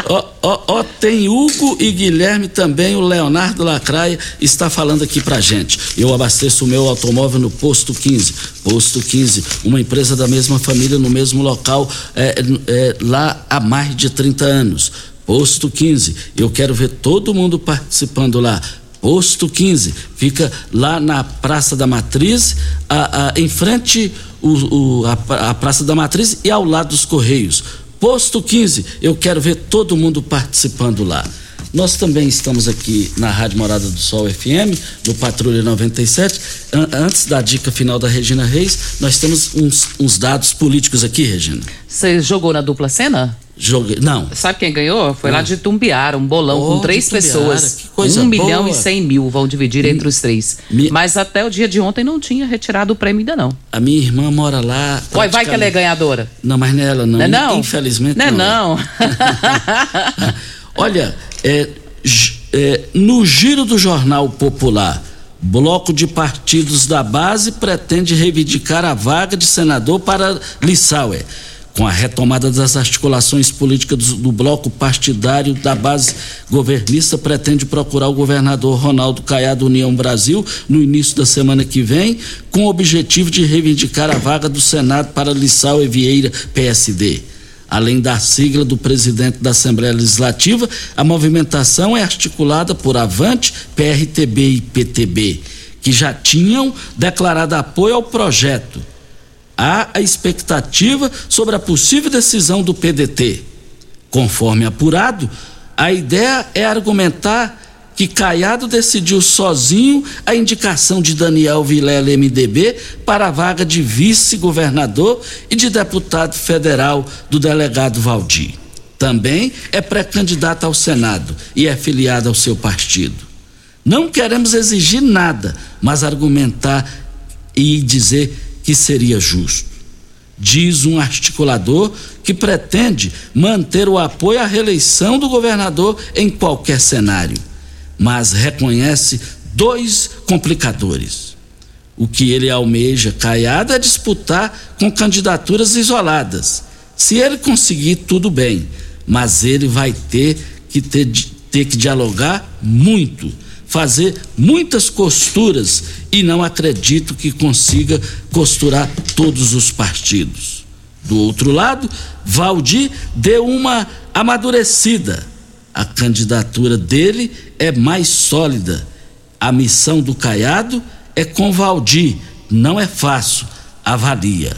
Ó, ó, ó, tem Hugo e Guilherme também, o Leonardo Lacraia está falando aqui pra gente. Eu abasteço o meu automóvel no Posto 15. Posto 15, uma empresa da mesma família no mesmo local, é, é, lá há mais de 30 anos. Posto 15, eu quero ver todo mundo participando lá. Posto 15, fica lá na Praça da Matriz, a- a- em frente o, o- a, a Praça da Matriz e ao lado dos Correios. Posto 15, eu quero ver todo mundo participando lá. Nós também estamos aqui na Rádio Morada do Sol FM, no Patrulha 97. An- antes da dica final da Regina Reis, nós temos uns, uns dados políticos aqui, Regina. Você jogou na dupla cena? Joguei. Não. Sabe quem ganhou? Foi lá Não. de Tumbiara, um bolão Oh, com três pessoas. um milhão boa. e cem mil vão dividir entre os três. Mas até o dia de ontem não tinha retirado o prêmio ainda não. A minha irmã mora lá. Ué, vai que ela é ganhadora. Não, mas não é ela não. Não é não? Infelizmente Não é não. não. [LAUGHS] Olha, é, é, no giro do Jornal Popular, bloco de partidos da base pretende reivindicar a vaga de senador para Lissauer. Com a retomada das articulações políticas do, bloco partidário da base governista, pretende procurar o governador Ronaldo Caiado União Brasil no início da semana que vem, com o objetivo de reivindicar a vaga do Senado para Lissauer Vieira, PSD. Além da sigla do presidente da Assembleia Legislativa, a movimentação é articulada por Avante, PRTB e PTB, que já tinham declarado apoio ao projeto. Há a expectativa sobre a possível decisão do PDT. Conforme apurado, a ideia é argumentar que Caiado decidiu sozinho a indicação de Daniel Vilela MDB para a vaga de vice-governador e de deputado federal do delegado Valdir. Também é pré-candidato ao Senado e é filiado ao seu partido. Não queremos exigir nada, mas argumentar e dizer que seria justo. Diz um articulador que pretende manter o apoio à reeleição do governador em qualquer cenário, mas reconhece dois complicadores. O que ele almeja, Caiado, é disputar com candidaturas isoladas. Se ele conseguir, tudo bem, mas ele vai ter que, ter, ter que dialogar muito, fazer muitas costuras e não acredito que consiga costurar todos os partidos. Do outro lado, Valdir deu uma amadurecida. A candidatura dele é mais sólida. A missão do Caiado é com Valdir. Não é fácil. Avalia.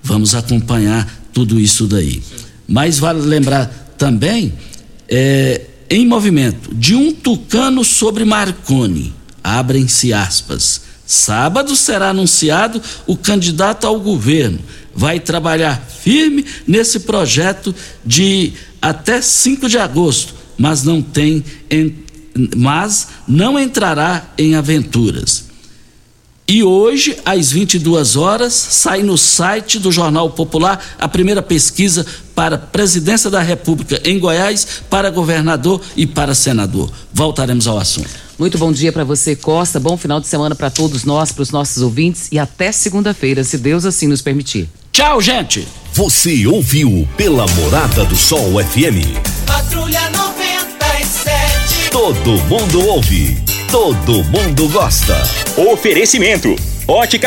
Vamos acompanhar tudo isso daí. Mas vale lembrar também, é, em movimento, de um tucano sobre Marconi. Abrem-se aspas. Sábado será anunciado o candidato ao governo. Vai trabalhar firme nesse projeto de até 5 de agosto, mas não tem, mas não entrará em aventuras. E hoje, às 22 horas, sai no site do Jornal Popular a primeira pesquisa para presidência da República em Goiás, para governador e para senador. Voltaremos ao assunto. Muito bom dia para você, Costa. Bom final de semana para todos nós, para os nossos ouvintes e até segunda-feira, se Deus assim nos permitir. Tchau, gente. Você ouviu pela Morada do Sol FM. Patrulha 97. Todo mundo ouve, todo mundo gosta. Oferecimento. Óticas